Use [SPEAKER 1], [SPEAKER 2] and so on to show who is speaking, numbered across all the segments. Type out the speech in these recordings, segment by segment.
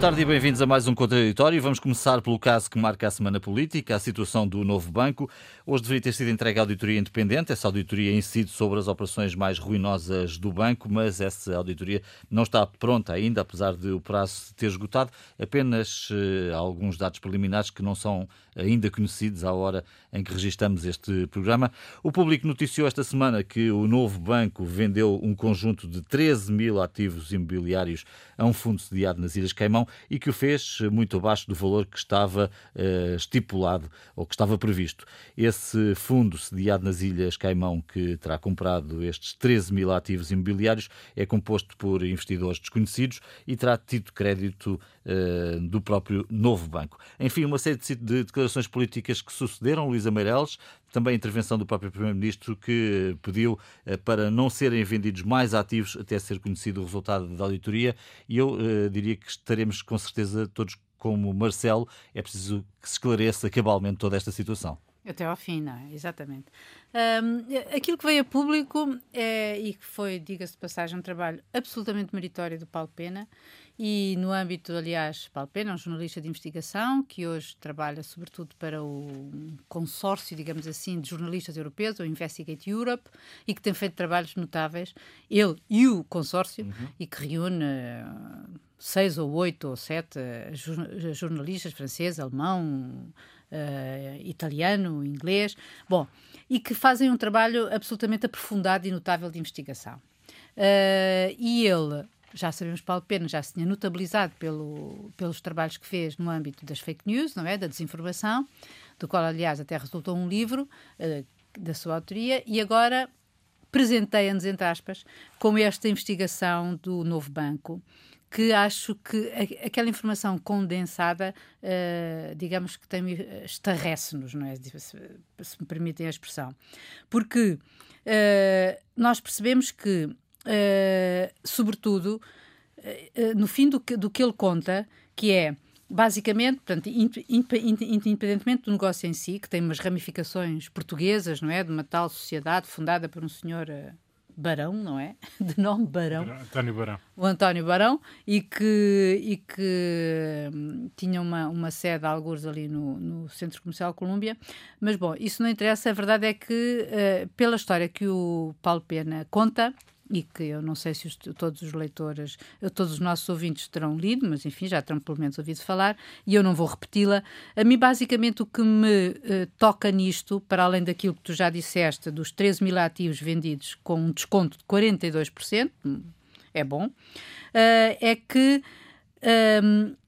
[SPEAKER 1] Tarde e bem-vindos a mais um Contraditório. Vamos começar pelo caso que marca a semana política, a situação do novo banco. Hoje deveria ter sido entregue a auditoria independente. Essa auditoria incide sobre as operações mais ruinosas do banco, mas essa auditoria não está pronta ainda, apesar de o prazo ter esgotado. Apenas uh, alguns dados preliminares que não são ainda conhecidos à hora em que registramos este programa. O público noticiou esta semana que o novo banco vendeu um conjunto de 13 mil ativos imobiliários a um fundo sediado nas Ilhas Caimão e que o fez muito abaixo do valor que estava uh, estipulado ou que estava previsto. Esse fundo sediado nas Ilhas Caimão, que terá comprado estes 13 mil ativos imobiliários, é composto por investidores desconhecidos e terá tido crédito uh, do próprio novo banco. Enfim, uma série de declarações políticas que sucederam. Luísa Meireles, também a intervenção do próprio Primeiro-Ministro que pediu uh, para não serem vendidos mais ativos até ser conhecido o resultado da auditoria. E eu uh, diria que estaremos com certeza todos como Marcelo, é preciso que se esclareça cabalmente toda esta situação.
[SPEAKER 2] Até ao fim, não é? Exatamente. Um, aquilo que veio a público é, e que foi, diga-se de passagem, um trabalho absolutamente meritório do Paulo Pena e no âmbito, aliás, Paulo Pena, um jornalista de investigação que hoje trabalha sobretudo para o consórcio, digamos assim, de jornalistas europeus, o Investigate Europe, e que tem feito trabalhos notáveis, ele e o consórcio, uhum. e que reúne uh, seis ou oito ou sete uh, jornalistas franceses, alemão, uh, italiano, inglês, bom, e que fazem um trabalho absolutamente aprofundado e notável de investigação. Uh, e ele, já sabemos, Paulo Pena já se tinha notabilizado pelo, pelos trabalhos que fez no âmbito das fake news, não é? Da desinformação, do qual, aliás, até resultou um livro uh, da sua autoria, e agora presenteia-nos, entre aspas, com esta investigação do novo banco, que acho que aquela informação condensada, uh, digamos que tem estarrece-nos, não é? Se, se, me permitem a expressão. Porque uh, nós percebemos que, uh, sobretudo, no fim do que, do que ele conta, que é basicamente, portanto, independentemente do negócio em si, que tem umas ramificações portuguesas, não é? De uma tal sociedade fundada por um senhor Barão, não é? De nome Barão.
[SPEAKER 3] António Barão.
[SPEAKER 2] O António Barão, e que, e que hum, tinha uma, uma sede, alguns ali no, no Centro Comercial Colômbia. Mas, bom, isso não interessa. A verdade é que, uh, pela história que o Paulo Pena conta, e que eu não sei se os, todos os leitores, todos os nossos ouvintes terão lido, mas enfim, já terão pelo menos ouvido falar, e eu não vou repeti-la. A mim, basicamente, o que me uh, toca nisto, para além daquilo que tu já disseste, dos 13 mil ativos vendidos com um desconto de 42%, hum, é bom, uh, é que. Um,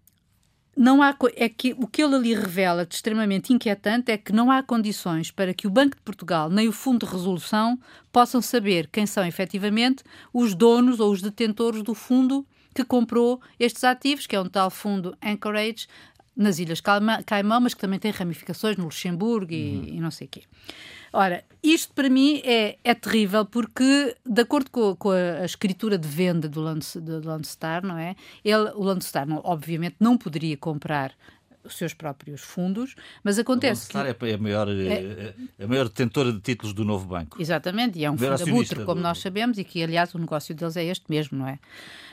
[SPEAKER 2] não há, é que o que ele ali revela de extremamente inquietante é que não há condições para que o Banco de Portugal nem o Fundo de Resolução possam saber quem são efetivamente os donos ou os detentores do fundo que comprou estes ativos, que é um tal fundo Anchorage nas Ilhas Caimão, mas que também tem ramificações no Luxemburgo e, uhum. e não sei o quê. Ora, isto para mim é, é terrível porque, de acordo com, com a, a, escritura de venda do, Lance, do Landstar, não é? Ele, o Landstar, não, obviamente, não poderia comprar os seus próprios fundos, mas acontece
[SPEAKER 1] que... é a maior, é, é, a maior detentora de títulos do novo banco.
[SPEAKER 2] Exatamente, e é um fundo abutre, como do... nós sabemos, e que, aliás, o negócio deles é este mesmo, não é?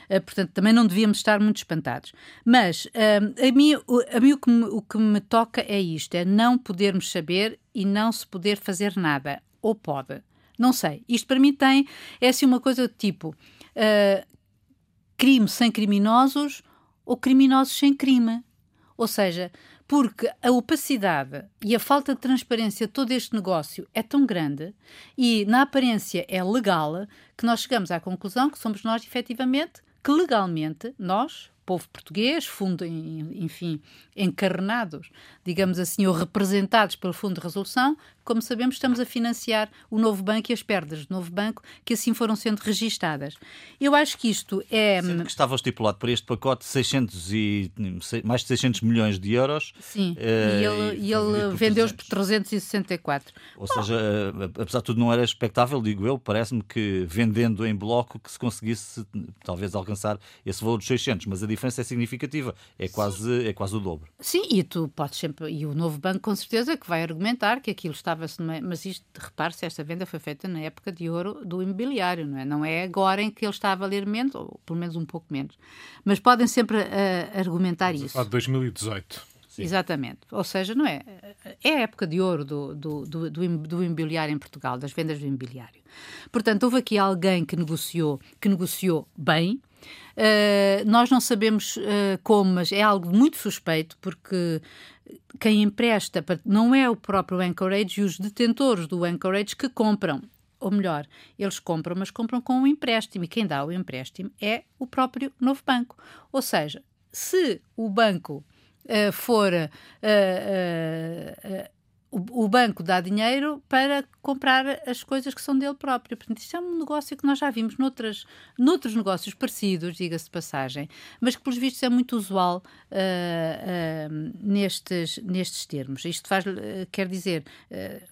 [SPEAKER 2] Uh, portanto, também não devíamos estar muito espantados. Mas uh, a mim, a mim o, que me, o que me toca é isto, é não podermos saber e não se poder fazer nada. Ou pode. Não sei. Isto para mim tem, é assim uma coisa do tipo... Uh, crime sem criminosos ou criminosos sem crime. Ou seja, porque a opacidade e a falta de transparência de todo este negócio é tão grande e, na aparência, é legal, que nós chegamos à conclusão que somos nós, efetivamente, que legalmente, nós, povo português, fundo, enfim, encarnados, digamos assim, ou representados pelo Fundo de Resolução, como sabemos, estamos a financiar o novo banco e as perdas do novo banco que assim foram sendo registadas. Eu acho que isto é.
[SPEAKER 1] Sendo que estava estipulado para este pacote 600 e, mais de 600 milhões de euros.
[SPEAKER 2] Sim, e ele, e ele vendeu-os por 364.
[SPEAKER 1] Ou Bom, seja, uh, apesar de tudo, não era expectável, digo eu, parece-me que vendendo em bloco que se conseguisse talvez alcançar esse valor dos 600, mas a diferença é significativa, é quase, é quase o dobro.
[SPEAKER 2] Sim, e tu podes sempre. E o novo banco, com certeza, que vai argumentar que aquilo estava falava-se, mas isto, repare-se, esta venda foi feita na época de ouro do imobiliário, não é? Não é agora em que ele está a valer menos, ou pelo menos um pouco menos. Mas podem sempre uh, argumentar
[SPEAKER 3] Estamos
[SPEAKER 2] isso.
[SPEAKER 3] A de 2018.
[SPEAKER 2] Sim. Exatamente. Ou seja, não é? É a época de ouro do, do, do, do, imobiliário em Portugal, das vendas do imobiliário. Portanto, houve aqui alguém que negociou, que negociou bem. Uh, nós não sabemos uh, como, mas é algo muito suspeito, porque quem empresta não é o próprio Anchorage e os detentores do Anchorage que compram. Ou melhor, eles compram, mas compram com um empréstimo. E quem dá o empréstimo é o próprio novo banco. Ou seja, se o banco uh, for uh, uh, o, banco dá dinheiro para comprar as coisas que são dele próprio. Portanto, isto é um negócio que nós já vimos noutras, noutros negócios parecidos, diga-se de passagem, mas que, pelos vistos, é muito usual uh, uh, nestes, nestes termos. Isto faz, uh, quer dizer,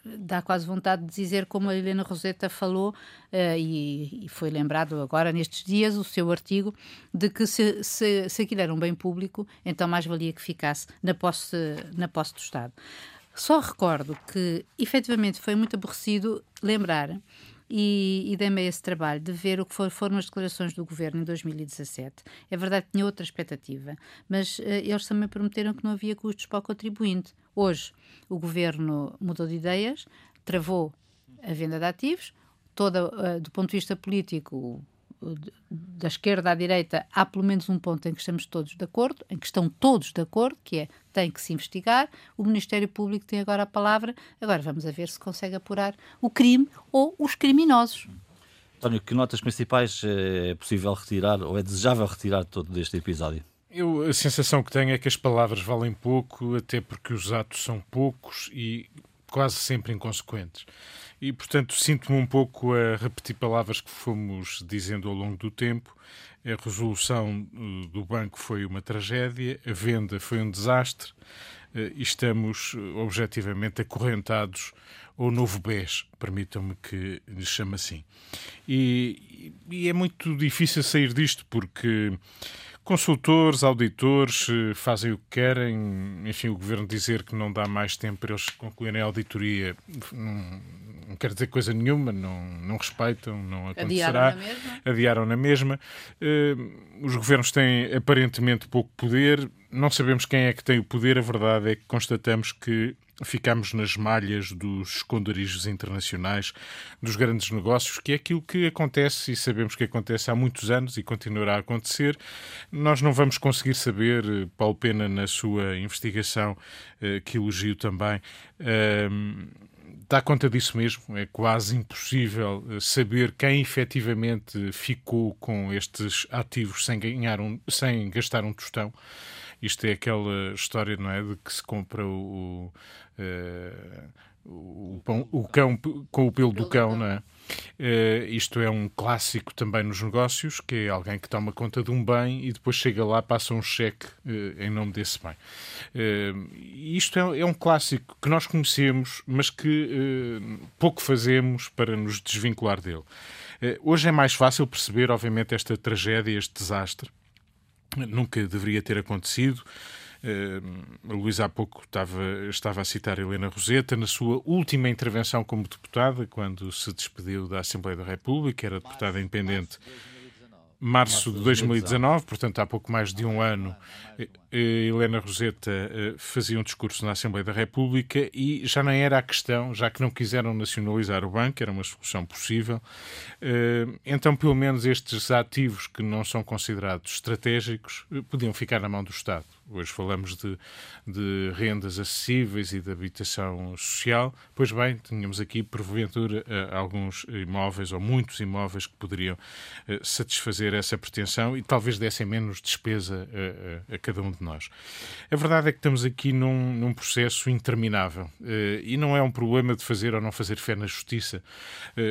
[SPEAKER 2] dá quase vontade de dizer, como a Helena Roseta falou, e, e, foi lembrado agora nestes dias, o seu artigo, de que se, se, se aquilo era um bem público, então mais valia que ficasse na posse, na posse do Estado. Só recordo que, efetivamente, foi muito aborrecido lembrar e, e dei-me esse trabalho de ver o que for, foram as declarações do governo em 2017. É verdade que tinha outra expectativa, mas uh, eles também prometeram que não havia custos para o contribuinte. Hoje, o governo mudou de ideias, travou a venda de ativos, toda, uh, do ponto de vista político, da esquerda à direita, há pelo menos um ponto em que estamos todos de acordo, em que estão todos de acordo, que é tem que se investigar. O Ministério Público tem agora a palavra. Agora vamos a ver se consegue apurar o crime ou os criminosos.
[SPEAKER 1] António, que notas principais é possível retirar ou é desejável retirar todo deste episódio?
[SPEAKER 3] Eu, a sensação que tenho é que as palavras valem pouco, até porque os atos são poucos e quase sempre inconsequentes. E, portanto, sinto-me um pouco a repetir palavras que fomos dizendo ao longo do tempo. A resolução eh, do banco foi uma tragédia, a venda foi um desastre eh, e estamos eh, objetivamente acorrentados ao novo BES, permitam-me que lhe chame assim. E, e é muito difícil sair disto porque Consultores, auditores fazem o que querem. Enfim, o governo dizer que não dá mais tempo para eles concluírem a auditoria não, não quer dizer coisa nenhuma, não, não respeitam, não acontecerá.
[SPEAKER 2] Adiaram na mesma.
[SPEAKER 3] Adiaram na mesma. Uh, os governos têm aparentemente pouco poder. Não sabemos quem é que tem o poder. A verdade é que constatamos que ficamos nas malhas dos esconderijos internacionais, dos grandes negócios, que é aquilo que acontece e sabemos que acontece há muitos anos e continuará a acontecer. Nós não vamos conseguir saber, eh, Paulo Pena, na sua investigação, eh, que elogio também, ehm, dá conta disso mesmo. É quase impossível eh, saber quem efetivamente ficou com estes ativos sem, ganhar um, sem gastar um tostão. Isto é aquela história, não é? De que se compra o, uh, o, pão, o cão com o pelo do cão, não é? Uh, isto é um clássico também nos negócios, que é alguém que toma conta de um bem e depois chega lá, passa um cheque uh, em nome desse bem. Uh, isto é, é, um clássico que nós conhecemos, mas que pouco fazemos para nos desvincular dele. hoje é mais fácil perceber, obviamente, esta tragédia, este desastre. Nunca deveria ter acontecido. Uh, Luís há pouco estava, estava a citar Helena Roseta na sua última intervenção como deputada, quando se despediu da Assembleia da República, era deputada independente março de 2019, portanto há pouco mais de um ano, eh, Helena Roseta eh, fazia um discurso na Assembleia da República e já nem era a questão, já que não quiseram nacionalizar o banco, era uma solução possível, eh, então pelo menos estes ativos que não são considerados estratégicos podiam ficar na mão do Estado. Hoje falamos de, de, rendas acessíveis e de habitação social. Pois bem, tínhamos aqui, porventura, eh, alguns imóveis ou muitos imóveis que poderiam eh, satisfazer essa pretensão e talvez dessem menos despesa a, a, a cada um de nós. A verdade é que estamos aqui num, num processo interminável eh, e não é um problema de fazer ou não fazer fé na justiça.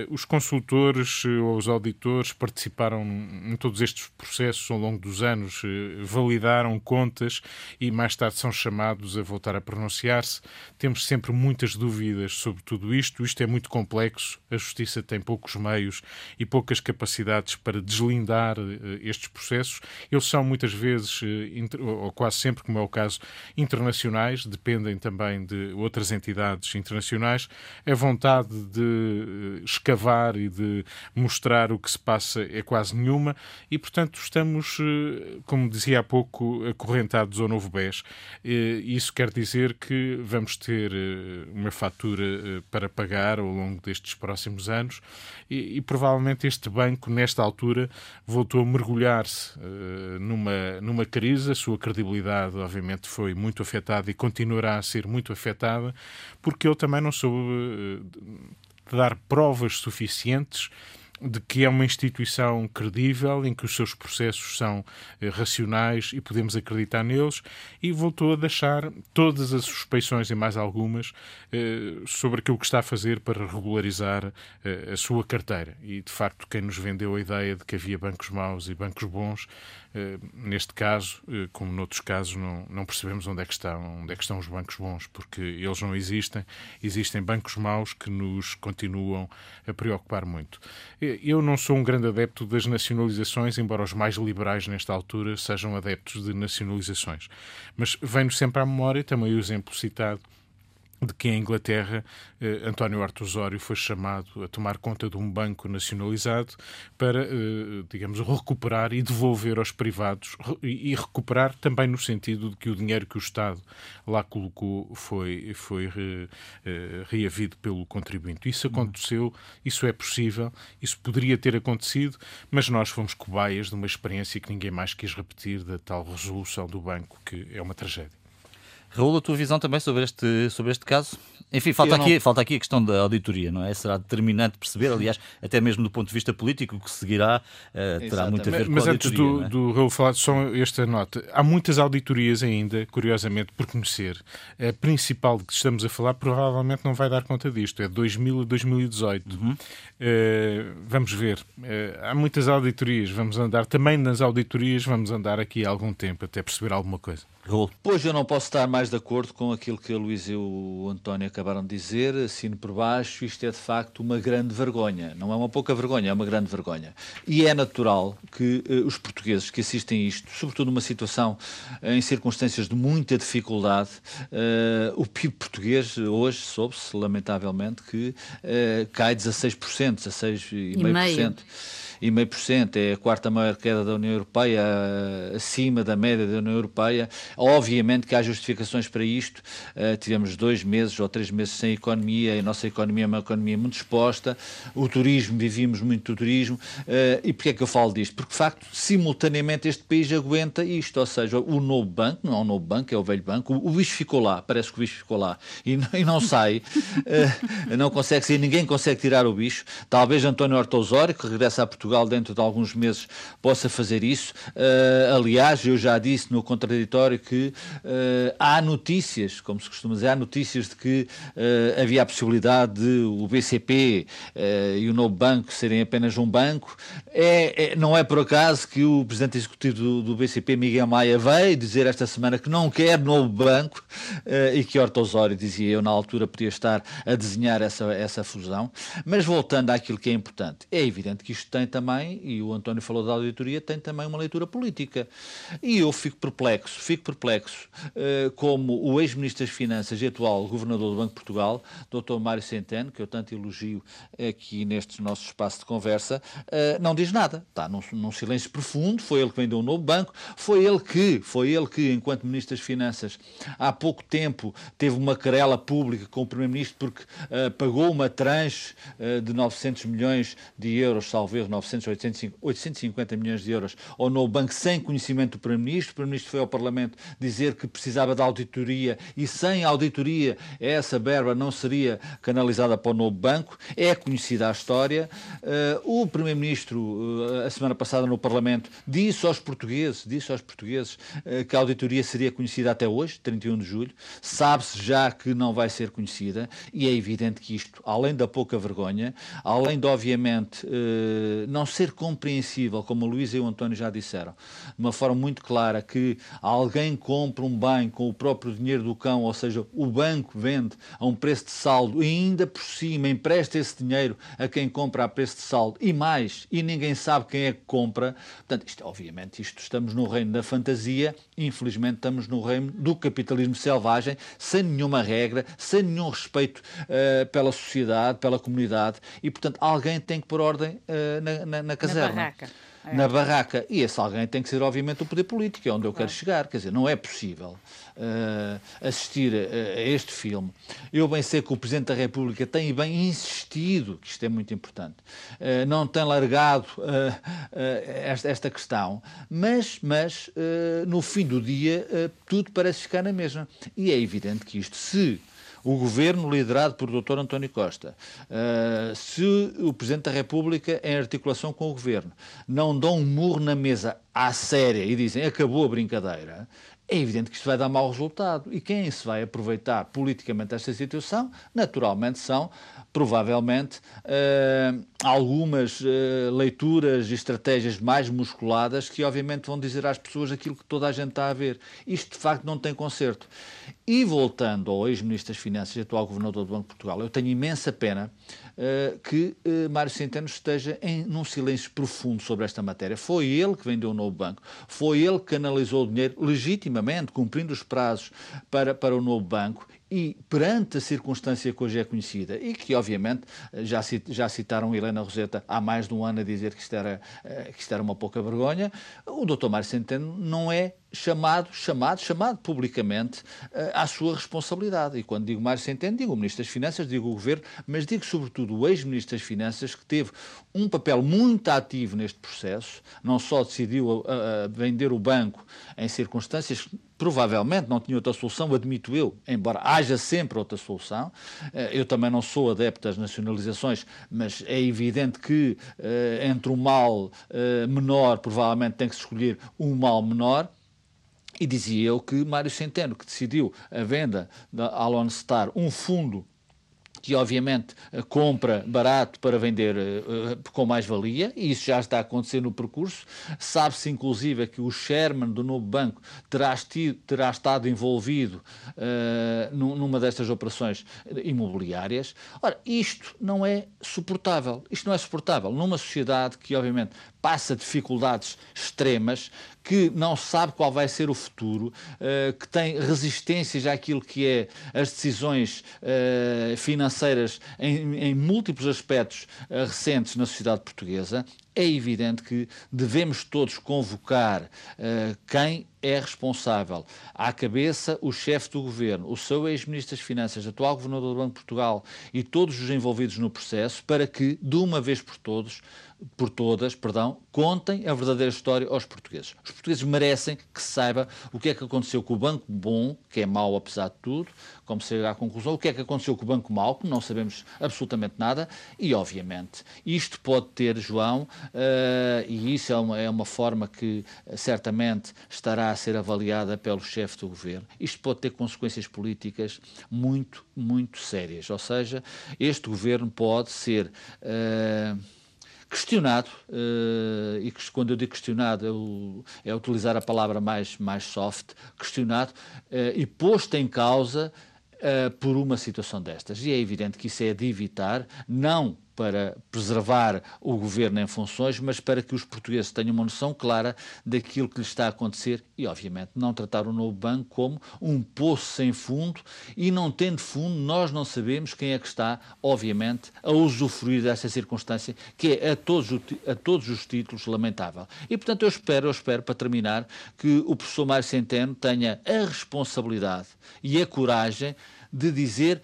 [SPEAKER 3] Os consultores ou os auditores participaram em todos estes processos ao longo dos anos, validaram contas e mais tarde são chamados a voltar a pronunciar-se. Temos sempre muitas dúvidas sobre tudo isto. Isto é muito complexo. A Justiça tem poucos meios e poucas capacidades para deslindar estes processos. Eles são muitas vezes, quase sempre, como é o caso, internacionais, dependem também de outras entidades internacionais, a vontade de escavar e de mostrar o que se passa é quase nenhuma e, portanto, estamos, como dizia há pouco, acorrentados ao novo BES. Isso quer dizer que vamos ter uma fatura para pagar ao longo destes próximos anos e, e provavelmente este banco, nesta altura, voltou a mergulhar-se numa, numa crise. A sua credibilidade, obviamente, foi muito afetada e continuará a ser muito afetada, porque ele também não soube uh, dar provas suficientes de que é uma instituição credível, em que os seus processos são eh, racionais e podemos acreditar neles, e voltou a deixar todas as suspeições e mais algumas eh, sobre aquilo que está a fazer para regularizar eh, a sua carteira. E, de facto, quem nos vendeu a ideia de que havia bancos maus e bancos bons eh, neste caso, eh, como noutros casos, não, não, percebemos onde é, que estão, onde é que estão os bancos bons, porque eles não existem. Existem bancos maus que nos continuam a preocupar muito. Eh, eu não sou um grande adepto das nacionalizações, embora os mais liberais nesta altura sejam adeptos de nacionalizações. Mas vem-nos sempre à memória também o exemplo citado de que em Inglaterra eh, António Artusório foi chamado a tomar conta de um banco nacionalizado para, eh, digamos, recuperar e devolver aos privados e, e, recuperar também no sentido de que o dinheiro que o Estado lá colocou foi, foi re, eh, reavido pelo contribuinte. Isso aconteceu, isso é possível, isso poderia ter acontecido, mas nós fomos cobaias de uma experiência que ninguém mais quis repetir da tal resolução do banco, que é uma tragédia.
[SPEAKER 1] Raul, a tua visão também sobre este, sobre este caso? Enfim, falta aqui, falta aqui a questão da auditoria, não é? Será determinante perceber, aliás, até mesmo do ponto de vista político, o que seguirá uh, terá muito a ver
[SPEAKER 3] mas,
[SPEAKER 1] com
[SPEAKER 3] a auditoria. Mas antes do, é? do Raul falar, só esta nota. Há muitas auditorias ainda, curiosamente, por conhecer. A principal de que estamos a falar provavelmente não vai dar conta disto. É 2000 a 2018. Uhum. Uh, vamos ver. Uh, há muitas auditorias. Vamos andar também nas auditorias, vamos andar aqui há algum tempo até perceber alguma coisa.
[SPEAKER 4] Raul. Pois eu não posso estar mais de acordo com aquilo que a Luís e o António acabaram de dizer. Assino por baixo, isto é de facto uma grande vergonha. Não é uma pouca vergonha, é uma grande vergonha. E é natural que uh, os portugueses que assistem a isto, sobretudo numa situação uh, em circunstâncias de muita dificuldade, uh, o PIB português hoje soube-se, lamentavelmente, que cai 16%, 16,5% e meio por cento, é a quarta maior queda da União Europeia, acima da média da União Europeia. Obviamente que há justificações para isto. Uh, tivemos dois meses ou três meses sem economia, e a nossa economia é uma economia muito exposta. O turismo, vivíamos muito do turismo. Uh, e porquê é que eu falo disto? Porque, de facto, simultaneamente este país aguenta isto, ou seja, o novo banco, não é o novo banco, é o velho banco, o, bicho ficou lá, parece que o bicho ficou lá e e não sai, não consegue sair, ninguém consegue tirar o bicho. Talvez António Horta Osório, que regressa a Portugal, Portugal, dentro de alguns meses, possa fazer isso. Uh, aliás, eu já disse no contraditório que uh, há notícias, como se costuma dizer, há notícias de que uh, havia a possibilidade de o BCP e o novo banco serem apenas um banco. É, é, não é por acaso que o presidente executivo do, do, BCP, Miguel Maia, veio dizer esta semana que não quer novo banco e que Horta Osório, dizia eu, na altura podia estar a desenhar essa, essa fusão. Mas voltando àquilo que é importante, é evidente que isto tem também, e o António falou da auditoria, tem também uma leitura política. E eu fico perplexo, fico perplexo uh, como o ex-ministro das Finanças e atual governador do Banco de Portugal, Dr. Mário Centeno, que eu tanto elogio aqui neste nosso espaço de conversa, uh, não diz nada. Está num, num, silêncio profundo, foi ele que vendeu um novo banco, foi ele que, foi ele que, enquanto Ministro das Finanças, há pouco tempo teve uma querela pública com o Primeiro-Ministro porque uh, pagou uma tranche de 900 milhões de euros, salvo erro, 900, 850 milhões de euros ao banco sem conhecimento do Primeiro-Ministro. O Primeiro-Ministro foi ao Parlamento dizer que precisava de auditoria e sem auditoria essa verba não seria canalizada para o novo banco. É conhecida a história. Uh, o Primeiro-Ministro, uh, a semana passada no Parlamento, disse aos portugueses, disse aos portugueses uh, que a auditoria seria conhecida até hoje, 31 de julho. Sabe-se já que não vai ser conhecida e é evidente que isto, além da pouca vergonha, além de, obviamente, ser compreensível, como o Luís e o António já disseram, de uma forma muito clara, que alguém alguém compra um bem com o próprio dinheiro do cão, ou seja, o banco vende a um preço de saldo e ainda por cima empresta esse dinheiro a quem compra a preço de saldo e mais, e ninguém sabe quem é que compra. Portanto, isto, obviamente, isto estamos no reino da fantasia, infelizmente estamos no reino do capitalismo selvagem, sem nenhuma regra, sem nenhum respeito uh, pela sociedade, pela comunidade, e portanto alguém tem que pôr ordem uh, na, na, na caserna.
[SPEAKER 2] Na barraca
[SPEAKER 4] é. na barraca. E esse alguém tem que ser, obviamente, o poder político, é onde eu quero chegar. Quer dizer, não é possível uh, assistir a, a, este filme. Eu bem sei que o Presidente da República tem bem insistido, que isto é muito importante, uh, não tem largado uh, esta, esta, questão, mas, mas no fim do dia tudo parece ficar na mesma. E é evidente que isto, se o governo liderado por Dr. António Costa, uh, se o Presidente da República, em articulação com o governo, não dão um murro na mesa à séria e dizem acabou a brincadeira, é evidente que isto vai dar mau resultado. E quem se vai aproveitar politicamente esta situação, naturalmente, são provavelmente uh, algumas uh, leituras e estratégias mais musculadas que, obviamente, vão dizer às pessoas aquilo que toda a gente está a ver. Isto, de facto, não tem conserto. E voltando ao ex-ministro das Finanças e atual governador do Banco de Portugal, eu tenho imensa pena uh, que uh, Mário Centeno esteja em num silêncio profundo sobre esta matéria. Foi ele que vendeu o novo banco, foi ele que canalizou o dinheiro legitimamente, cumprindo os prazos para, para o novo banco e perante a circunstância que hoje é conhecida e que obviamente já, já citaram Helena Roseta há mais de um ano a dizer que isto era, eh, que isto era uma pouca vergonha, o Dr. Mário Centeno não é chamado, chamado, chamado publicamente uh, à sua responsabilidade. E quando digo Mário Centeno, digo o Ministro das Finanças, digo o Governo, mas digo sobretudo o ex-Ministro das Finanças, que teve um papel muito ativo neste processo, não só decidiu uh, vender o banco em circunstâncias provavelmente não tinha outra solução, admito eu, embora haja sempre outra solução. Eu também não sou adepto das nacionalizações, mas é evidente que entre o mal menor, provavelmente tem que se escolher um mal menor. E dizia eu que Mário Centeno, que decidiu a venda da Alon Star, um fundo que obviamente eh, compra barato para vender uh, com mais-valia, e isso já está a acontecer no percurso. Sabe-se, inclusive, que o chairman do novo banco terá, terá estado envolvido uh, numa destas operações imobiliárias. Ora, isto não é suportável. Isto não é suportável numa sociedade que, obviamente, passa dificuldades extremas, que não sabe qual vai ser o futuro, uh, que tem resistências àquilo que é as decisões uh, financeiras em, em, múltiplos aspectos uh, recentes na sociedade portuguesa, é evidente que devemos todos convocar quem é responsável. À cabeça, o chefe do governo, o seu ex-ministro das Finanças, atual governador do Banco de Portugal e todos os envolvidos no processo, para que, de uma vez por todos, por todas, perdão, contem a verdadeira história aos portugueses. Os portugueses merecem que se saiba o que é que aconteceu com o Banco Bom, que é mau apesar de tudo, como se chega à conclusão, o que é que aconteceu com o Banco Mau, que não sabemos absolutamente nada, e obviamente isto pode ter, João, uh, e isso é uma, é uma forma que uh, certamente estará a ser avaliada pelo chefe do governo, isto pode ter consequências políticas muito, muito sérias. Ou seja, este governo pode ser. Uh, questionado, uh, e que, quando eu digo questionado é, é, utilizar a palavra mais, mais soft, questionado uh, e posto em causa uh, por uma situação destas. E é evidente que isso é de evitar, não para preservar o governo em funções, mas para que os portugueses tenham uma noção clara daquilo que lhes está a acontecer e, obviamente, não tratar o novo banco como um poço sem fundo e, não tendo fundo, nós não sabemos quem é que está, obviamente, a usufruir dessa circunstância, que é a todos, a todos os títulos lamentável. E, portanto, eu espero, eu espero, para terminar, que o professor Mário Centeno tenha a responsabilidade e a coragem de dizer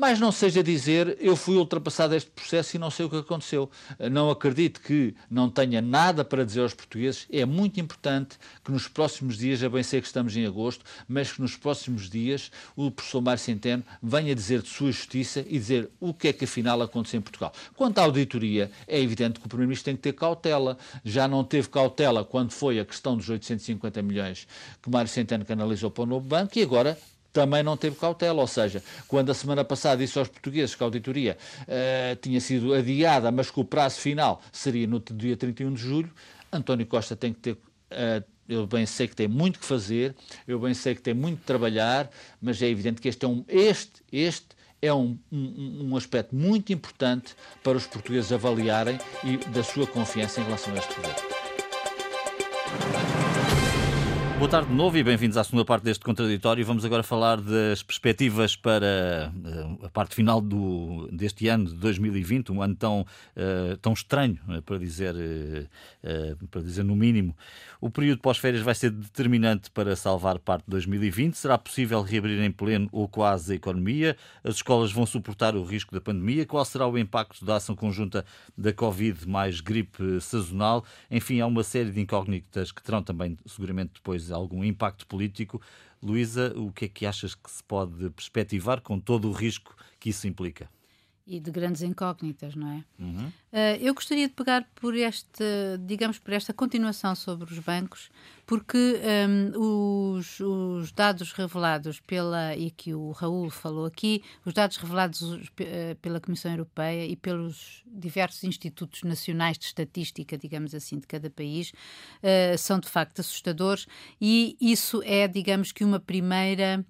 [SPEAKER 4] mas não seja dizer eu fui ultrapassado este processo e não sei o que aconteceu. Não acredito que não tenha nada para dizer aos portugueses. É muito importante que nos próximos dias, já bem sei que estamos em agosto, mas que nos próximos dias o professor Mário Centeno venha dizer de sua justiça e dizer o que é que afinal aconteceu em Portugal. Quanto à auditoria, é evidente que o Primeiro-Ministro tem que ter cautela. Já não teve cautela quando foi a questão dos 850 milhões que Mário Centeno canalizou para o novo banco e agora também não teve cautela, ou seja, quando a semana passada disse aos portugueses que a auditoria uh, tinha sido adiada, mas que o prazo final seria no dia 31 de julho, António Costa tem que ter uh, eu bem sei que tem muito que fazer, eu bem sei que tem muito que trabalhar, mas é evidente que este é um, este, este é um, um, um aspecto muito importante para os portugueses avaliarem e da sua confiança em relação a este governo.
[SPEAKER 1] Boa tarde de novo e bem-vindos à segunda parte deste contraditório. Vamos agora falar das perspectivas para uh, a parte final do, deste ano de 2020, um ano tão, uh, tão estranho, uh, para, dizer, para dizer no mínimo. O período pós-férias vai ser determinante para salvar parte de 2020. Será possível reabrir em pleno ou quase a economia? As escolas vão suportar o risco da pandemia? Qual será o impacto da ação conjunta da Covid mais gripe sazonal? Enfim, há uma série de incógnitas que terão também, seguramente, depois algum impacto político. Luísa, o que é que achas que se pode perspectivar com todo o risco que isso implica?
[SPEAKER 2] E de grandes incógnitas, não é?
[SPEAKER 1] Uhum.
[SPEAKER 2] Uh, eu gostaria de pegar por este, digamos, por esta continuação sobre os bancos, porque um, os, os, dados revelados pela, e que o Raul falou aqui, os dados revelados uh, pela Comissão Europeia e pelos diversos institutos nacionais de estatística, digamos assim, de cada país, uh, são de facto assustadores e isso é, digamos que, uma primeira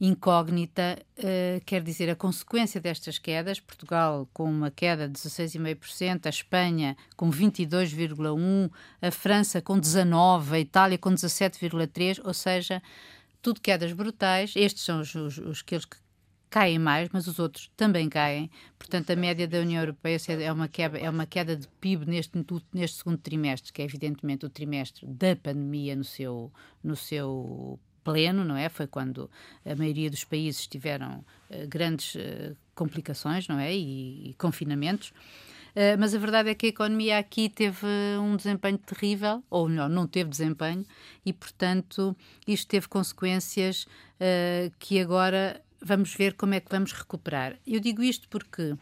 [SPEAKER 2] incógnita, uh, quer dizer, a consequência destas quedas, Portugal com uma queda de 16,5%, a Espanha com 22,1%, a França com 19%, a Itália com 17,3%, ou seja, tudo quedas brutais. Estes são os, os, os que caem mais, mas os outros também caem. Portanto, a média da União Europeia é uma queda, é uma queda de PIB neste, neste segundo trimestre, que é evidentemente o trimestre da pandemia no seu, no seu pleno, não é? Foi quando a maioria dos países tiveram uh, grandes uh, complicações, não é? E, e confinamentos. Uh, mas a verdade é que a economia aqui teve um desempenho terrível, ou melhor, não teve desempenho, e portanto isto teve consequências que agora vamos ver como é que vamos recuperar. Eu digo isto porque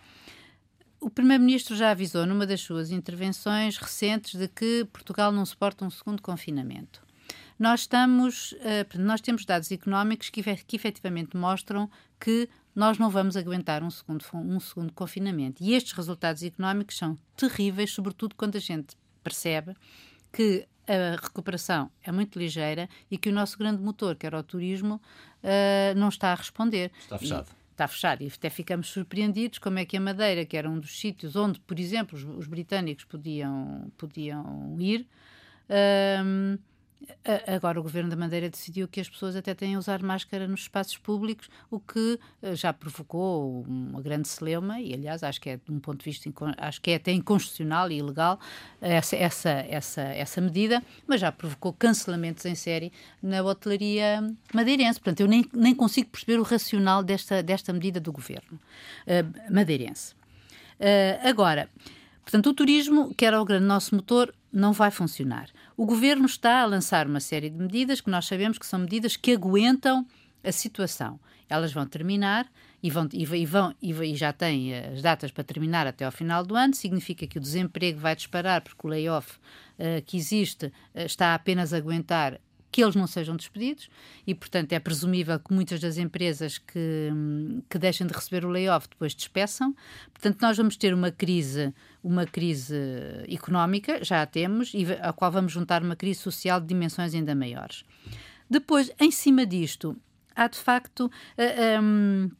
[SPEAKER 2] o Primeiro-Ministro já avisou numa das suas intervenções recentes de que Portugal não suporta um segundo confinamento. Nós estamos, uh, nós temos dados económicos que, que efetivamente mostram que nós não vamos aguentar um segundo, um segundo confinamento. E estes resultados económicos são terríveis, sobretudo quando a gente percebe que a recuperação é muito ligeira e que o nosso grande motor, que era o turismo, uh, não está a responder.
[SPEAKER 1] Está fechado.
[SPEAKER 2] E, está fechado e até ficamos surpreendidos como é que a Madeira, que era um dos sítios onde, por exemplo, os, os britânicos podiam, podiam ir, uh, Agora, o Governo da Madeira decidiu que as pessoas até têm a usar máscara nos espaços públicos, o que eh, já provocou uma grande celeuma, e aliás, acho que é, de um ponto de vista, acho que é até inconstitucional e ilegal essa, essa, essa, essa medida, mas já provocou cancelamentos em série na hotelaria madeirense. Portanto, eu nem, nem consigo perceber o racional desta, desta medida do Governo uh, madeirense. Uh, agora, portanto, o turismo, que era o grande nosso motor, não vai funcionar. O governo está a lançar uma série de medidas que nós sabemos que são medidas que aguentam a situação. Elas vão terminar e, vão, e, vão, e, já têm as datas para terminar até ao final do ano. Significa que o desemprego vai disparar porque o layoff uh, que existe uh, está apenas a aguentar que eles não sejam despedidos e, portanto, é presumível que muitas das empresas que, que deixem de receber o layoff depois despeçam. Portanto, nós vamos ter uma crise, uma crise económica, já a temos, e a qual vamos juntar uma crise social de dimensões ainda maiores. Depois, em cima disto, há de facto. Uh, um,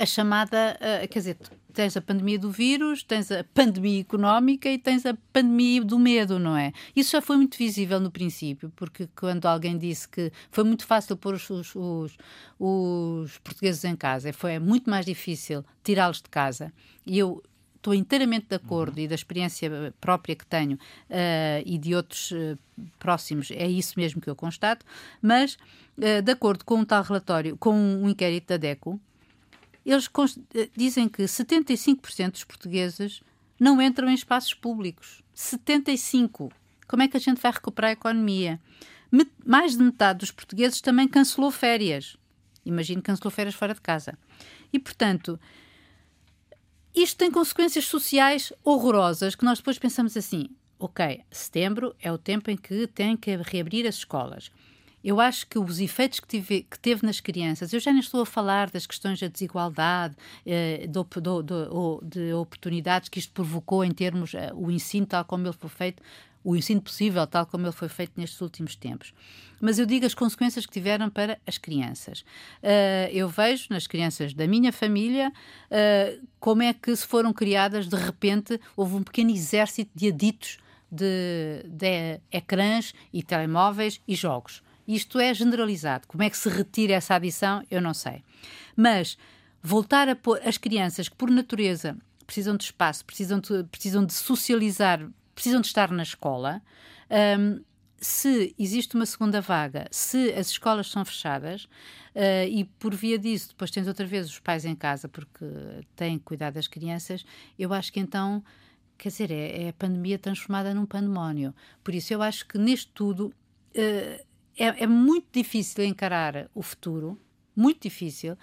[SPEAKER 2] a chamada, uh, quer dizer, tens a pandemia do vírus, tens a pandemia económica e tens a pandemia do medo, não é? Isso já foi muito visível no princípio, porque quando alguém disse que foi muito fácil pôr os, os, os, os portugueses em casa, foi muito mais difícil tirá-los de casa, e eu estou inteiramente de acordo uhum. e da experiência própria que tenho uh, e de outros uh, próximos, é isso mesmo que eu constato, mas uh, de acordo com um tal relatório, com um inquérito da DECO, eles eh, dizem que 75% dos portugueses não entram em espaços públicos. 75%. Como é que a gente vai recuperar a economia? Mais de metade dos portugueses também cancelou férias. Imagino que cancelou férias fora de casa. E, portanto, isto tem consequências sociais horrorosas que nós depois pensamos assim: ok, setembro é o tempo em que tem que reabrir as escolas. Eu acho que os efeitos que, tive, que teve nas crianças, eu já nem estou a falar das questões da desigualdade, eh, do, do, do, de oportunidades que isto provocou em termos, eh, o ensino tal como ele foi feito, o ensino possível, tal como ele foi feito nestes últimos tempos. Mas eu digo as consequências que tiveram para as crianças. Uh, eu vejo nas crianças da minha família uh, como é que se foram criadas, de repente, houve um pequeno exército de aditos de, de ecrãs e telemóveis e jogos. Isto é generalizado. Como é que se retira essa adição, eu não sei. Mas voltar a pôr as crianças que, por natureza, precisam de espaço, precisam de, precisam de socializar, precisam de estar na escola. Um, se existe uma segunda vaga, se as escolas são fechadas uh, e por via disso depois tens outra vez os pais em casa porque têm cuidar das crianças, eu acho que então, quer dizer, é, é a pandemia transformada num pandemónio. Por isso eu acho que neste tudo uh, é, é, muito difícil encarar o futuro, muito difícil.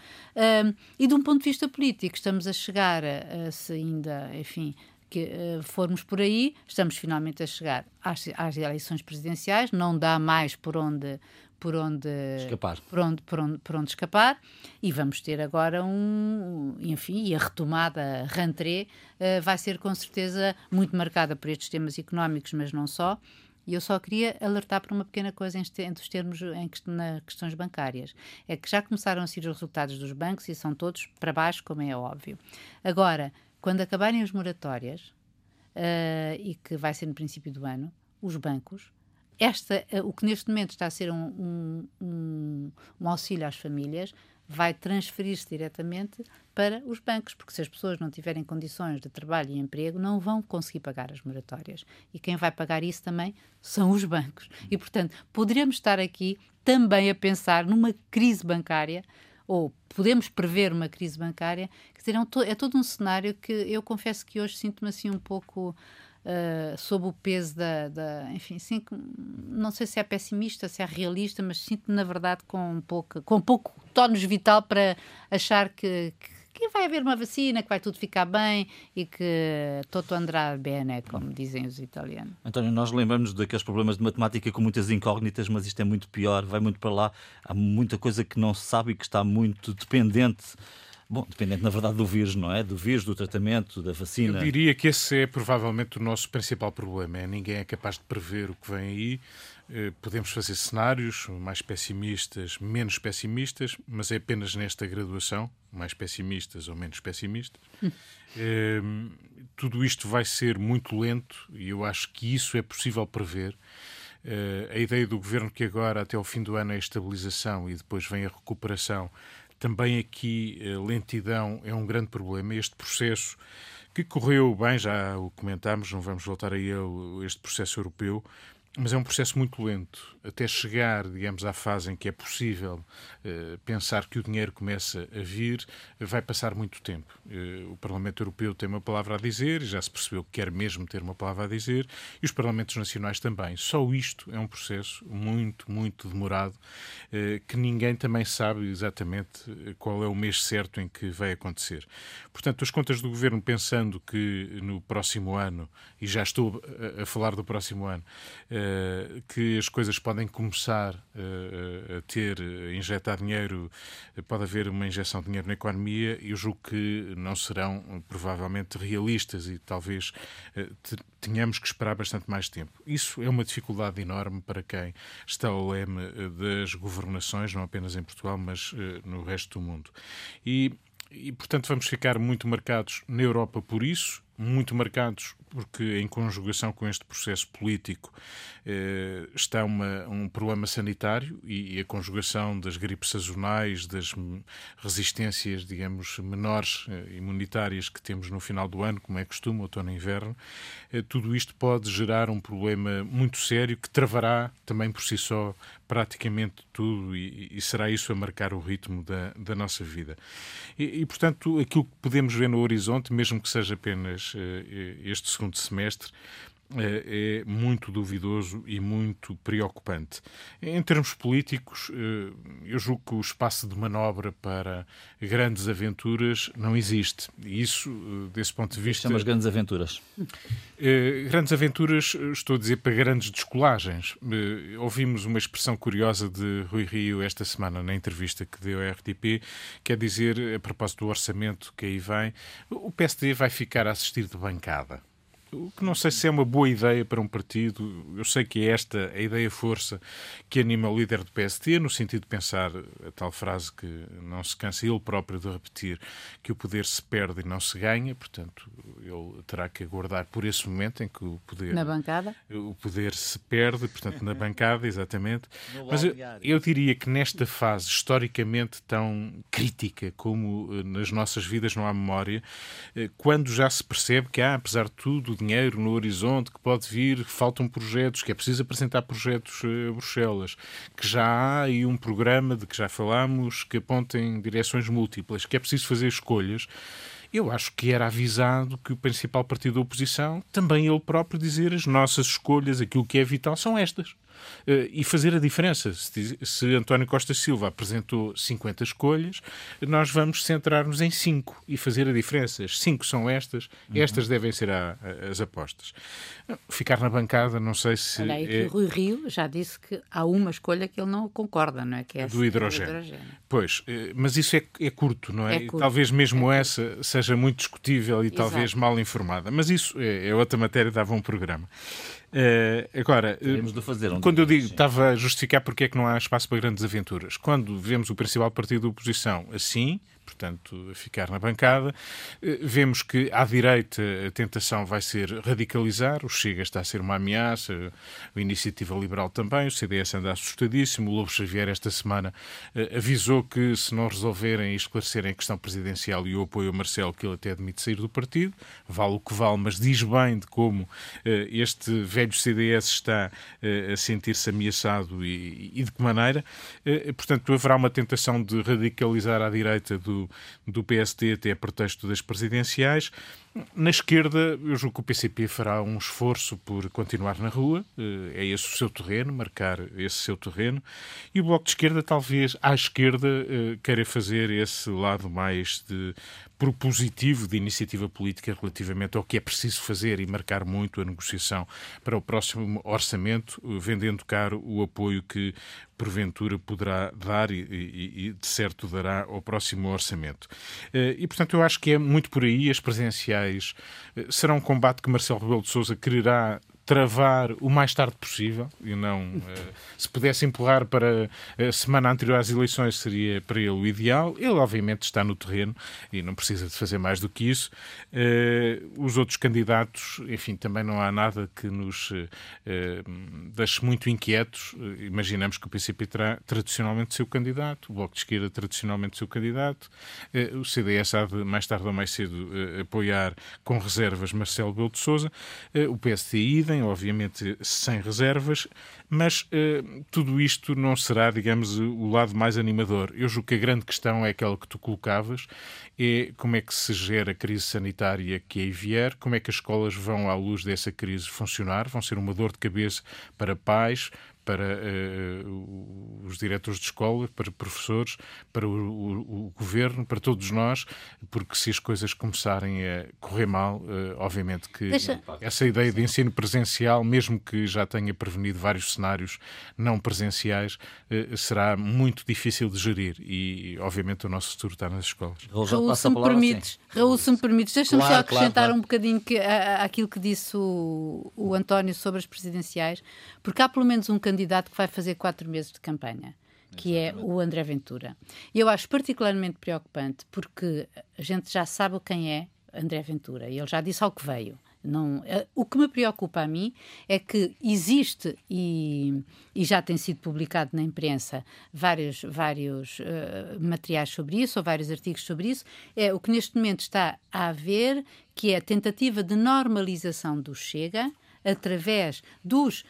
[SPEAKER 2] E de um ponto de vista político, estamos a chegar a, a se ainda, enfim, que uh, formos por aí, estamos finalmente a chegar às, às, eleições presidenciais, não dá mais por onde por onde
[SPEAKER 1] escapar.
[SPEAKER 2] Por onde, por onde, por onde escapar e vamos ter agora um, enfim, e a retomada a rentrée uh, vai ser com certeza muito marcada por estes temas económicos, mas não só. E eu só queria alertar para uma pequena coisa entre os termos em nas questões bancárias. É que já começaram a sair os resultados dos bancos e são todos para baixo, como é óbvio. Agora, quando acabarem as moratórias, uh, e que vai ser no princípio do ano, os bancos, esta, uh, o que neste momento está a ser um, um, um auxílio às famílias, vai transferir-se diretamente para os bancos, porque se as pessoas não tiverem condições de trabalho e emprego, não vão conseguir pagar as moratórias. E quem vai pagar isso também são os bancos. E, portanto, poderíamos estar aqui também a pensar numa crise bancária ou podemos prever uma crise bancária, quer dizer, é, é todo um cenário que eu confesso que hoje sinto-me assim um pouco uh, sob o peso da, da, enfim, sim, não sei se é pessimista, se é realista, mas sinto-me na verdade com um pouco, com um pouco tónus vital para achar que, que que vai haver uma vacina, que vai tudo ficar bem e que todo andrá bene, como dizem os italianos.
[SPEAKER 1] António, nós lembramos daqueles problemas de matemática com muitas incógnitas, mas isto é muito pior, vai muito para lá. Há muita coisa que não se sabe e que está muito dependente. Bom, dependente, na verdade, do vírus, não é? Do vírus, do tratamento, da vacina.
[SPEAKER 3] Eu diria que esse é provavelmente o nosso principal problema. É ninguém é capaz de prever o que vem aí. Eh, podemos fazer cenários mais pessimistas, menos pessimistas, mas é apenas nesta graduação, mais pessimistas ou menos pessimistas. é, tudo isto vai ser muito lento e eu acho que isso é possível prever. É, a ideia do governo que agora, até o fim do ano, é a estabilização e depois vem a recuperação. Também aqui a lentidão é um grande problema. Este processo que correu bem, já o comentámos, não vamos voltar a ele, este processo europeu, mas é um processo muito lento. Até chegar, digamos, à fase em que é possível uh, pensar que o dinheiro começa a vir, vai passar muito tempo. Uh, o Parlamento Europeu tem uma palavra a dizer, já se percebeu que quer mesmo ter uma palavra a dizer, e os Parlamentos Nacionais também. Só isto é um processo muito, muito demorado, uh, que ninguém também sabe exatamente qual é o mês certo em que vai acontecer. Portanto, as contas do Governo, pensando que no próximo ano, e já estou a, a falar do próximo ano, eh, que as coisas podem começar uh, a ter, a injetar dinheiro, pode haver uma injeção de dinheiro na economia, eu julgo que não serão provavelmente realistas e talvez tenhamos que esperar bastante mais tempo. Isso é uma dificuldade enorme para quem está ao leme das governações, não apenas em Portugal, mas no resto do mundo. E e, portanto, vamos ficar muito marcados na Europa por isso, muito marcados porque, em conjugação com este processo político, eh, está uma, um problema sanitário e, e, a conjugação das gripes sazonais, das resistências, digamos, menores eh, imunitárias que temos no final do ano, como é costume, outono e inverno, eh, tudo isto pode gerar um problema muito sério que travará também por si só praticamente tudo e, e será isso a marcar o ritmo da, da nossa vida. E, e, portanto, aquilo que podemos ver no horizonte, mesmo que seja apenas uh, este segundo semestre, é, é muito duvidoso e muito preocupante. Em termos políticos, eh, eu julgo que o espaço de manobra para grandes aventuras não existe. Isso, eh, desse ponto de vista.
[SPEAKER 1] São as grandes aventuras.
[SPEAKER 3] Eh, grandes aventuras, estou a dizer para grandes descolagens. Ouvimos uma expressão curiosa de Rui Rio esta semana na entrevista que deu à RTP, quer dizer, a propósito do orçamento que aí vem, o PSD vai ficar a assistir de bancada. O que não sei se é uma boa ideia para um partido. Eu sei que é esta a ideia força que anima o líder do PST, no sentido de pensar a tal frase que não se cansa ele próprio de repetir, que o poder se perde e não se ganha, portanto, ele terá que aguardar por esse momento em que o poder...
[SPEAKER 2] Na bancada?
[SPEAKER 3] O poder se perde, portanto, na bancada, exatamente. Mas eu, eu diria que nesta fase historicamente tão crítica como eh, nas nossas vidas não há memória, eh, quando já se percebe que há, apesar de tudo, dinheiro no horizonte que pode vir, que faltam projetos, que é preciso apresentar projetos a Bruxelas, que já há aí um programa de que já falámos que apontem direções múltiplas, que é preciso fazer escolhas. Eu acho que era avisado que o principal partido da oposição, também ele próprio, dizer as nossas escolhas, aquilo que é vital, são estas. Eh, e fazer a diferença. Se, se António Costa Silva apresentou 50 escolhas, nós vamos centrar-nos em 5 e fazer a diferença. As 5 são estas, uhum. estas devem ser a, a, as apostas. Ficar na bancada, não sei se.
[SPEAKER 2] Olha aí é... o Rui Rio já disse que há uma escolha que ele não concorda, não é? Que é
[SPEAKER 3] do hidrogênio. do hidrogênio. Pois, eh, mas isso é, é curto, não é?
[SPEAKER 2] é curto.
[SPEAKER 3] Talvez mesmo é essa seja muito discutível e Exato. talvez mal informada. Mas isso é, é outra matéria, dava um programa. Uh, agora,
[SPEAKER 1] uh, fazer um
[SPEAKER 3] quando eu digo, estava a justificar porque é que não há espaço para grandes aventuras. Quando vemos o principal partido da oposição assim, portanto, ficar na bancada. Eh, vemos que à direita a tentação vai ser radicalizar, o Chega está a ser uma ameaça, a Iniciativa Liberal também, o CDS anda assustadíssimo, o Lobo Xavier esta semana eh, avisou que se não resolverem e esclarecerem a questão presidencial e o apoio a Marcelo, que ele até admite sair do partido, vale o que vale, mas diz bem de como eh, este velho CDS está a sentir-se ameaçado e, e de que maneira. Portanto, haverá uma tentação de radicalizar à direita do do, PSD até a pretexto das presidenciais. Na esquerda, eu julgo que o PCP fará um esforço por continuar na rua, eh, é esse o seu terreno, marcar esse seu terreno, e o Bloco de Esquerda, talvez à esquerda, eh, queira fazer esse lado mais de propositivo de iniciativa política relativamente ao que é preciso fazer e marcar muito a negociação para o próximo orçamento, eh, vendendo caro o apoio que porventura poderá dar e, e, e, de certo dará ao próximo orçamento. E, portanto, eu acho que é muito por aí as presenciais eh, será um combate que Marcelo Rebelo de Sousa quererá travar o mais tarde possível e não uh, se pudesse empurrar para a semana anterior às eleições seria para ele o ideal. Ele obviamente está no terreno e não precisa de fazer mais do que isso. Uh, os outros candidatos, enfim, também não há nada que nos uh, deixe muito inquietos. imaginamos que o PCP terá tradicionalmente seu candidato, o Bloco de Esquerda tradicionalmente seu candidato, o CDS há de mais tarde ou mais cedo apoiar com reservas Marcelo Belo de Sousa, o PST idem, obviamente sem reservas, mas uh, tudo isto não será, digamos, o lado mais animador. Eu julgo que a grande questão é aquela que tu colocavas, é como é que se gera a crise sanitária que aí vier, como é que as escolas vão, à luz dessa crise, funcionar, vão ser uma dor de cabeça para pais, para uh, os diretores de escola, para professores, para o, o, o, governo, para todos nós, porque se as coisas começarem a correr mal, uh, obviamente que Deixa... essa ideia de ensino presencial, mesmo que já tenha prevenido vários cenários não presenciais, uh, será muito difícil de gerir e, obviamente, o nosso futuro está nas escolas.
[SPEAKER 2] Raul, se me permites, Raul, se me permites, deixa-me claro, só acrescentar claro, claro. um bocadinho que, a, aquilo que disse o, o António sobre as presidenciais, porque há pelo menos um candidato candidato que vai fazer quatro meses de campanha que é o André Ventura. E eu acho particularmente preocupante porque a gente já sabe quem é André Ventura e ele já disse ao que veio. Não, eh, o que me preocupa a mim é que existe e, e já tem sido publicado na imprensa vários, vários uh, materiais sobre isso, ou vários artigos sobre isso, é o que neste momento está a haver, que é a tentativa de normalização do Chega através dos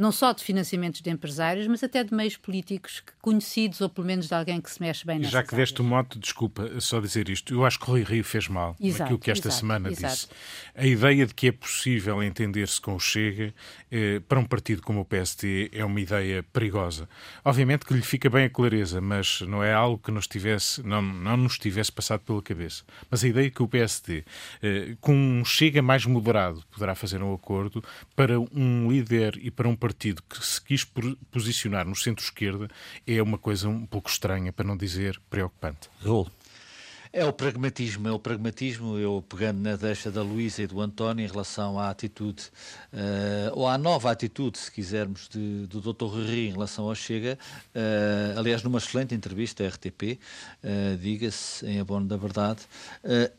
[SPEAKER 2] não só de financiamentos de empresários, mas até de meios políticos conhecidos, ou pelo menos de alguém que se mexe bem nessas
[SPEAKER 3] Já que deste o mote, desculpa só dizer isto, eu acho que Rui Rio fez mal exato, naquilo que esta exato, semana exato. disse. A ideia de que é possível entender-se com o Chega eh, para um partido como o PSD é uma ideia perigosa. Obviamente que lhe fica bem a clareza, mas não é algo que nos tivesse, não, não nos tivesse passado pela cabeça. Mas a ideia que o PSD, eh, com um Chega mais moderado, poderá fazer um acordo para um líder e para um partido partido que se quis posicionar no centro-esquerda é uma coisa um pouco estranha, para não dizer preocupante.
[SPEAKER 1] Raul.
[SPEAKER 4] É o pragmatismo, é o pragmatismo. Eu pegando na deixa da Luísa e do António em relação à atitude, uh, ou à nova atitude, se quisermos, de, do Dr. Rui em relação ao Chega. Uh, aliás, numa excelente entrevista à RTP, uh, eh, diga-se, em abono da verdade,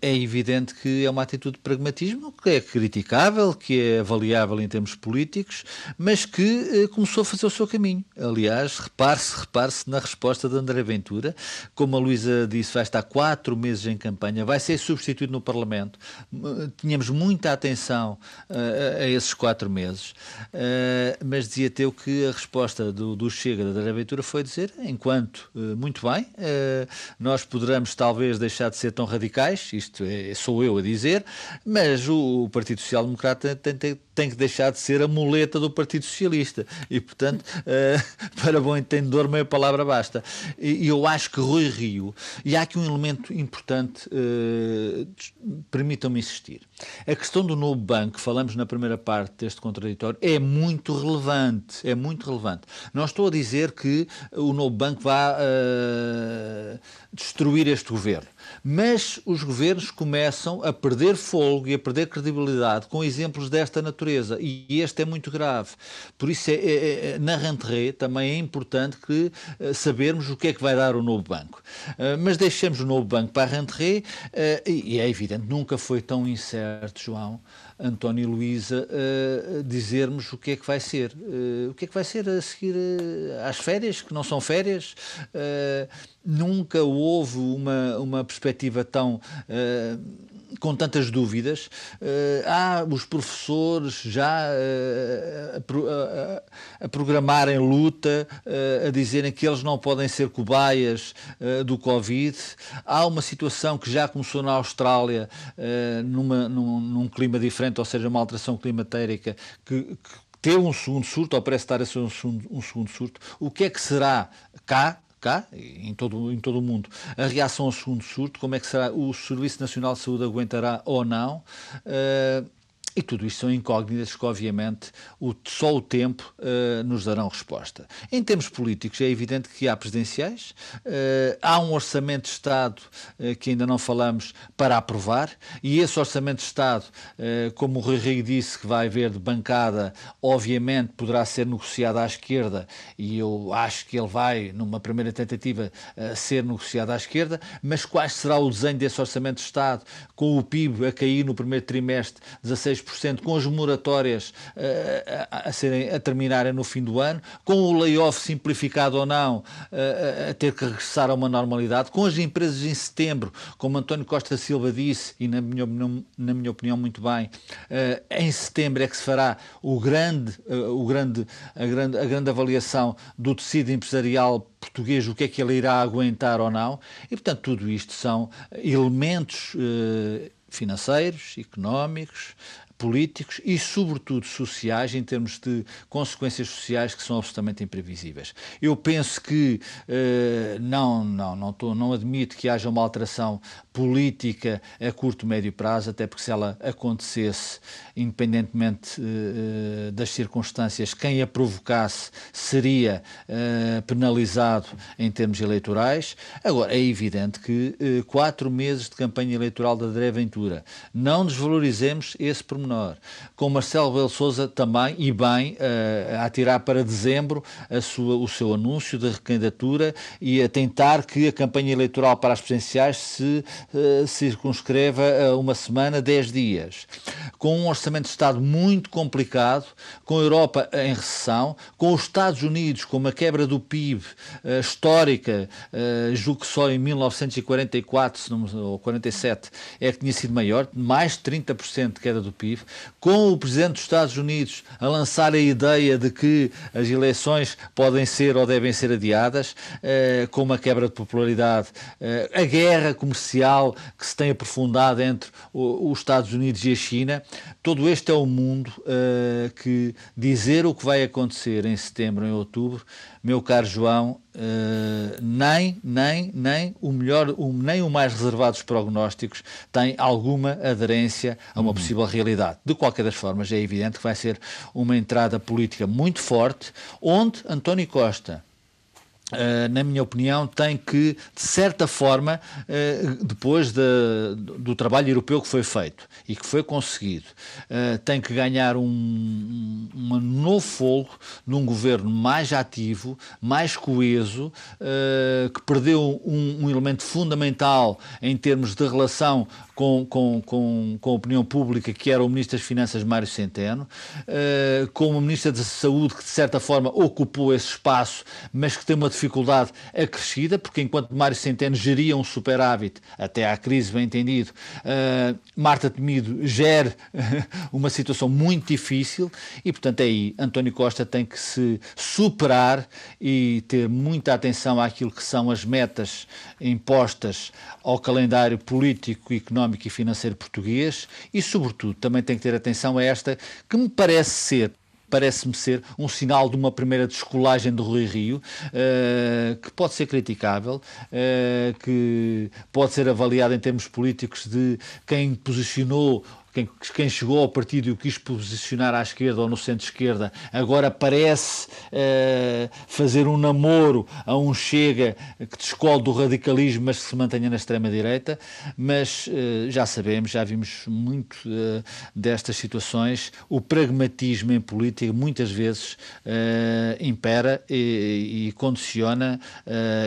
[SPEAKER 4] é evidente que é uma atitude de pragmatismo que é criticável, que é avaliável em termos políticos, mas que começou a fazer o seu caminho. Aliás, repare-se, repare-se na resposta de André Ventura, como a Luísa disse, vai estar quatro meses em campanha, vai ser substituído no Parlamento. Tínhamos muita atenção uh, a esses quatro meses, uh, mas dizia Teu que a resposta do, do Chega da Aventura foi dizer, enquanto uh, muito bem, nós poderemos talvez deixar de ser tão radicais, isto é, sou eu a dizer, mas o, o Partido Social Democrata tem, tem, tem, que deixar de ser a muleta do Partido Socialista e, portanto, para bom entendedor, meia palavra basta. E eu acho que Rui Rio, e há aqui um elemento importante, uh, permitam-me insistir. A questão do novo banco, falamos na primeira parte deste contraditório, é muito relevante. É muito relevante. Não estou a dizer que o novo banco vá uh, destruir este governo. Mas os governos começam a perder fogo e a perder credibilidade com exemplos desta natureza. E este é muito grave. Por isso, é, é, é na rentrée também é importante que uh, sabermos o que é que vai dar o novo banco. Uh, mas deixemos o novo banco para a rentrée uh, e, é evidente, nunca foi tão incerto, João, António e Luísa uh, dizermos o que é que vai ser. Uh, o que é que vai ser a seguir às férias, que não são férias. nunca houve uma, uma perspectiva tão com tantas dúvidas. Uh, há os professores já uh, a, programarem luta, uh, a dizerem que eles não podem ser cobaias do Covid. Há uma situação que já começou na Austrália, numa, num, num, clima diferente, ou seja, uma alteração climatérica que, que ter um segundo surto, ou parece estar a ser um segundo, um segundo surto, o que é que será cá, cá, em todo, em todo o mundo, a reação ao segundo surto, como é que será, o Serviço Nacional de Saúde aguentará ou não. Uh, e tudo isto são incógnitas que, obviamente, o, só o tempo uh, nos darão resposta. Em termos políticos, é evidente que há presidenciais, uh, há um orçamento de Estado uh, que ainda não falamos para aprovar, e esse orçamento de Estado, como o Rui disse que vai haver de bancada, obviamente poderá ser negociado à esquerda, e eu acho que ele vai, numa primeira tentativa, ser negociado à esquerda, mas qual será o desenho desse orçamento de Estado, com o PIB a cair no primeiro trimestre 16 10%, com as moratórias uh, a, a, serem, a terminarem no fim do ano, com o layoff simplificado ou não, uh, a ter que regressar a uma normalidade, com as empresas em setembro, como António Costa Silva disse, e na minha opinião, na minha opinião muito bem, uh, em setembro é que se fará o grande, o grande, a, grande, a grande avaliação do tecido empresarial português, o que é que ele irá aguentar ou não, e portanto tudo isto são elementos financeiros, económicos, políticos e, sobretudo, sociais, em termos de consequências sociais que são absolutamente imprevisíveis. Eu penso que uh, não, não, não, tô, não admito que haja uma alteração política a curto, médio prazo, até porque se ela acontecesse, independentemente uh, das circunstâncias, quem a provocasse seria uh, penalizado em termos eleitorais. Agora, é evidente que quatro meses de campanha eleitoral da André Ventura, não desvalorizemos esse pormenor menor. Com Marcelo Belo Souza também, e bem, uh, a tirar para dezembro sua, o seu anúncio de recandidatura e a tentar que a campanha eleitoral para as presidenciais se uh, circunscreva a uma semana, dez dias. Com um orçamento de Estado muito complicado, com a Europa em recessão, com os Estados Unidos com uma quebra do PIB uh, histórica, julgo que só em 1944 não, ou 47 é que tinha sido maior, mais de 30% de queda do PIB, com o Presidente dos Estados Unidos a lançar a ideia de que as eleições podem ser ou devem ser adiadas, eh, com uma quebra de popularidade, eh, a guerra comercial que se tem aprofundado entre os Estados Unidos e a China, todo este é o mundo eh, que dizer o que vai acontecer em setembro, em outubro, meu caro João, uh, nem, nem, nem o melhor, o, nem o mais reservado dos prognósticos tem alguma aderência a uma uhum. possível realidade. De qualquer das formas, é evidente que vai ser uma entrada política muito forte, onde António Costa Uh, na minha opinião, tem que, de certa forma, uh, depois de, do trabalho europeu que foi feito e que foi conseguido, uh, tem que ganhar um, um, novo fogo num governo mais ativo, mais coeso, que perdeu um, um, elemento fundamental em termos de relação com, com, com, com, a opinião pública, que era o Ministro das Finanças Mário Centeno, com o Ministro da Saúde, que de certa forma ocupou esse espaço, mas que tem uma dificuldade acrescida, porque enquanto Mário Centeno geria um superávit, até à crise, bem entendido, uh, Marta Temido gera uma situação muito difícil e, portanto, aí António Costa tem que se superar e ter muita atenção àquilo que são as metas impostas ao calendário político, económico e financeiro português e, sobretudo, também tem que ter atenção a esta que me parece ser parece-me ser um sinal de uma primeira descolagem do Rui Rio, uh, que pode ser criticável, uh, que pode ser avaliado em termos políticos de quem posicionou quem, quem, chegou ao partido e o quis posicionar à esquerda ou no centro-esquerda, agora parece uh, fazer um namoro a um Chega que descole do radicalismo, mas que se mantenha na extrema-direita. Mas uh, já sabemos, já vimos muito uh, destas situações. O pragmatismo em política muitas vezes impera e, e condiciona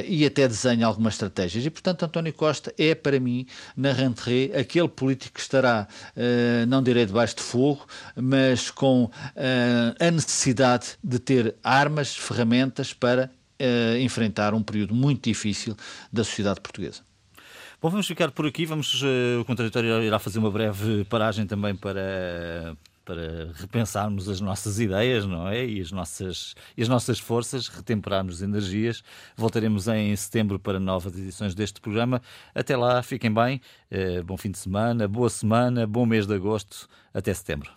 [SPEAKER 4] e até desenha algumas estratégias. E, portanto, António Costa é, para mim, na rentrée, aquele político que estará não direi debaixo de fogo, mas com uh, a necessidade de ter armas, ferramentas para uh, enfrentar um período muito difícil da sociedade portuguesa.
[SPEAKER 1] Bom, vamos ficar por aqui. Vamos, o contraditório irá fazer uma breve paragem também para para repensarmos as nossas ideias, não é? E as nossas, e as nossas forças, retemperarmos energias. Voltaremos em setembro para novas edições deste programa. Até lá, fiquem bem, eh, bom fim de semana, boa semana, bom mês de agosto. Até setembro.